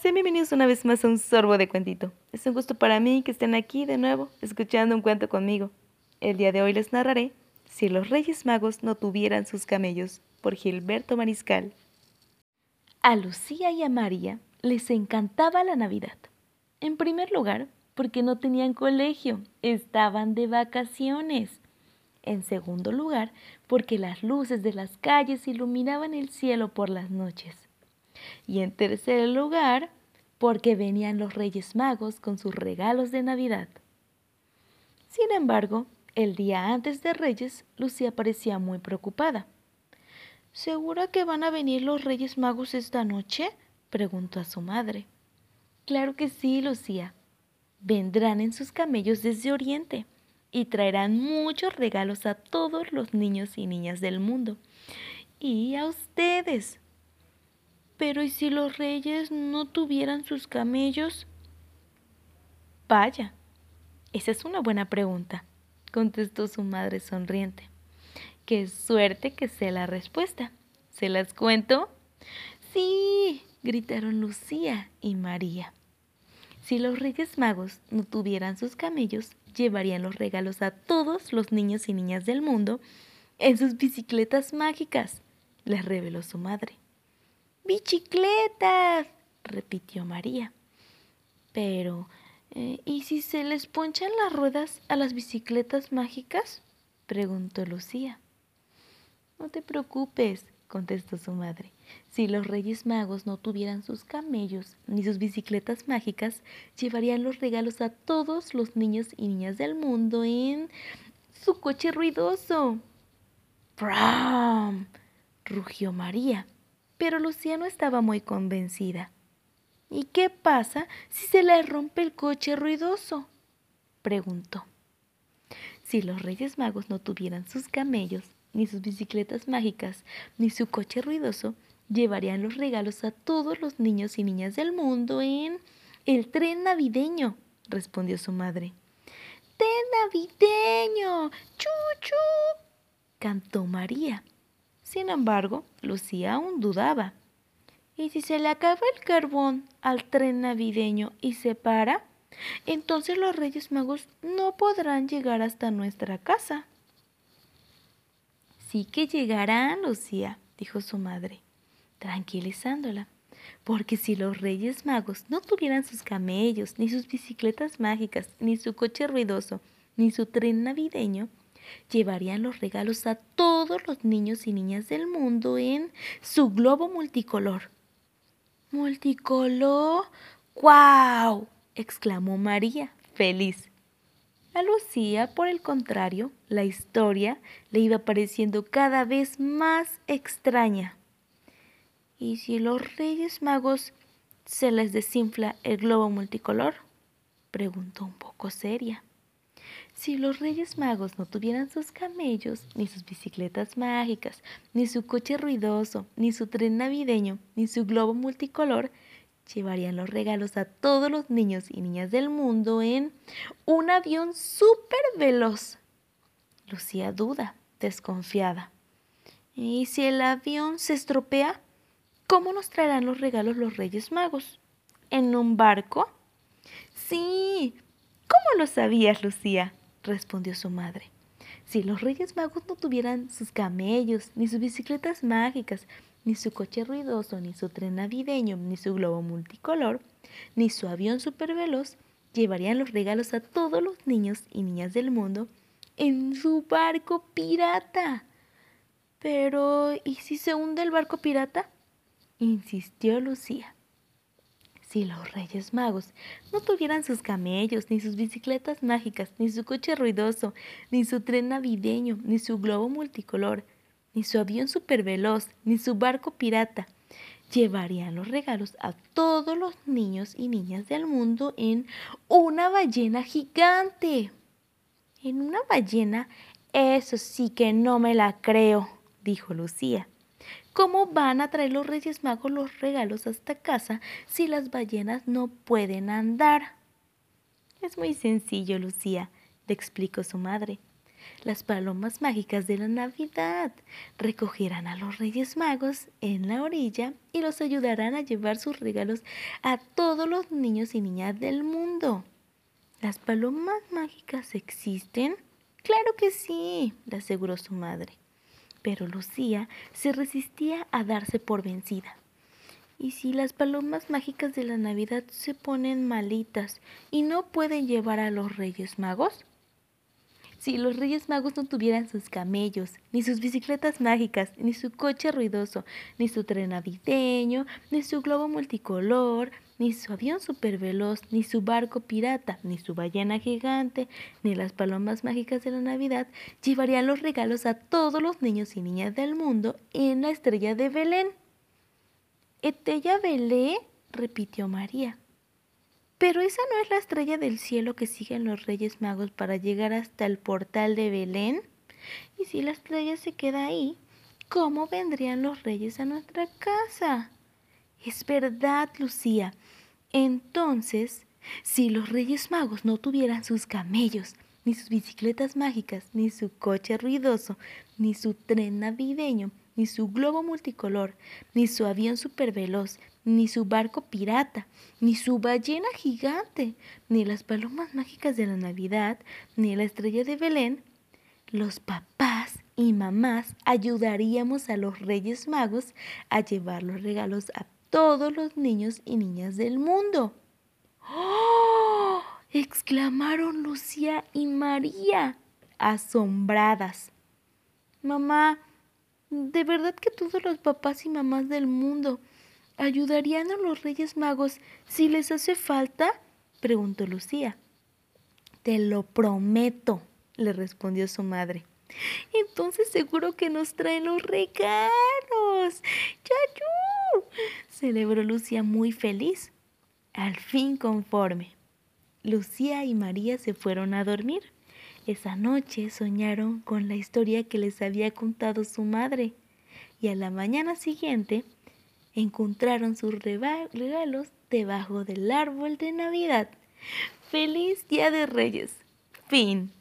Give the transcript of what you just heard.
sean bienvenidos una vez más a un sorbo de cuentito. Es un gusto para mí que estén aquí de nuevo, escuchando un cuento conmigo. El día de hoy les narraré Si los Reyes Magos no tuvieran sus camellos, por Gilberto Mariscal. A Lucía y a María les encantaba la Navidad. En primer lugar, porque no tenían colegio, estaban de vacaciones. En segundo lugar, porque las luces de las calles iluminaban el cielo por las noches. Y en tercer lugar, porque venían los Reyes Magos con sus regalos de Navidad. Sin embargo, el día antes de Reyes, Lucía parecía muy preocupada. ¿Segura que van a venir los Reyes Magos esta noche? preguntó a su madre. Claro que sí, Lucía. Vendrán en sus camellos desde Oriente y traerán muchos regalos a todos los niños y niñas del mundo. Y a ustedes, pero ¿y si los reyes no tuvieran sus camellos? Vaya, esa es una buena pregunta, contestó su madre sonriente. Qué suerte que sé la respuesta. ¿Se las cuento? Sí, gritaron Lucía y María. Si los Reyes Magos no tuvieran sus camellos, llevarían los regalos a todos los niños y niñas del mundo en sus bicicletas mágicas, les reveló su madre. ¡Bicicletas! repitió María. Pero, eh, ¿y si se les ponchan las ruedas a las bicicletas mágicas? preguntó Lucía. No te preocupes, contestó su madre. Si los Reyes Magos no tuvieran sus camellos ni sus bicicletas mágicas, llevarían los regalos a todos los niños y niñas del mundo en su coche ruidoso. ¡Bram! rugió María pero Lucía no estaba muy convencida. ¿Y qué pasa si se le rompe el coche ruidoso? preguntó. Si los Reyes Magos no tuvieran sus camellos, ni sus bicicletas mágicas, ni su coche ruidoso, llevarían los regalos a todos los niños y niñas del mundo en el tren navideño, respondió su madre. ¡Tren navideño! ¡Chuchu! cantó María. Sin embargo, Lucía aún dudaba. ¿Y si se le acaba el carbón al tren navideño y se para? Entonces los Reyes Magos no podrán llegar hasta nuestra casa. Sí que llegarán, Lucía, dijo su madre, tranquilizándola, porque si los Reyes Magos no tuvieran sus camellos, ni sus bicicletas mágicas, ni su coche ruidoso, ni su tren navideño, llevarían los regalos a todos los niños y niñas del mundo en su globo multicolor. ¿Multicolor? ¡Guau! exclamó María, feliz. A Lucía, por el contrario, la historia le iba pareciendo cada vez más extraña. ¿Y si los Reyes Magos se les desinfla el globo multicolor? preguntó un poco seria. Si los Reyes Magos no tuvieran sus camellos, ni sus bicicletas mágicas, ni su coche ruidoso, ni su tren navideño, ni su globo multicolor, llevarían los regalos a todos los niños y niñas del mundo en un avión súper veloz. Lucía duda, desconfiada. ¿Y si el avión se estropea? ¿Cómo nos traerán los regalos los Reyes Magos? ¿En un barco? Sí. ¿Cómo lo sabías, Lucía? respondió su madre. Si los Reyes Magos no tuvieran sus camellos, ni sus bicicletas mágicas, ni su coche ruidoso, ni su tren navideño, ni su globo multicolor, ni su avión superveloz, llevarían los regalos a todos los niños y niñas del mundo en su barco pirata. Pero, ¿y si se hunde el barco pirata? insistió Lucía. Si los Reyes Magos no tuvieran sus camellos, ni sus bicicletas mágicas, ni su coche ruidoso, ni su tren navideño, ni su globo multicolor, ni su avión superveloz, ni su barco pirata, llevarían los regalos a todos los niños y niñas del mundo en una ballena gigante. ¿En una ballena? Eso sí que no me la creo, dijo Lucía. ¿Cómo van a traer los Reyes Magos los regalos hasta casa si las ballenas no pueden andar? Es muy sencillo, Lucía, le explicó su madre. las palomas mágicas de la Navidad. Recogerán a los Reyes Magos en la orilla y los ayudarán a llevar sus regalos a todos los niños y niñas del mundo. ¿Las palomas mágicas existen? Claro que sí, le aseguró su madre. Pero Lucía se resistía a darse por vencida. ¿Y si las palomas mágicas de la Navidad se ponen malitas y no pueden llevar a los Reyes Magos? Si los Reyes Magos no tuvieran sus camellos, ni sus bicicletas mágicas, ni su coche ruidoso, ni su tren navideño, ni su globo multicolor, ni su avión superveloz, ni su barco pirata, ni su ballena gigante, ni las palomas mágicas de la Navidad, llevarían los regalos a todos los niños y niñas del mundo en la estrella de Belén. ¿Etella Belé? repitió María. Pero esa no es la estrella del cielo que siguen los Reyes Magos para llegar hasta el portal de Belén. Y si la estrella se queda ahí, ¿cómo vendrían los reyes a nuestra casa? Es verdad, Lucía. Entonces, si los Reyes Magos no tuvieran sus camellos, ni sus bicicletas mágicas, ni su coche ruidoso, ni su tren navideño, ni su globo multicolor, ni su avión superveloz, ni su barco pirata, ni su ballena gigante, ni las palomas mágicas de la Navidad, ni la estrella de Belén, los papás y mamás ayudaríamos a los Reyes Magos a llevar los regalos a todos los niños y niñas del mundo. ¡Oh! exclamaron Lucía y María, asombradas. Mamá, ¿De verdad que todos los papás y mamás del mundo ayudarían a los Reyes Magos si les hace falta? preguntó Lucía. Te lo prometo, le respondió su madre. Entonces seguro que nos traen los regalos. ¡Yayú! Celebró Lucía muy feliz. Al fin conforme. Lucía y María se fueron a dormir. Esa noche soñaron con la historia que les había contado su madre y a la mañana siguiente encontraron sus regalos debajo del árbol de Navidad. ¡Feliz Día de Reyes! Fin.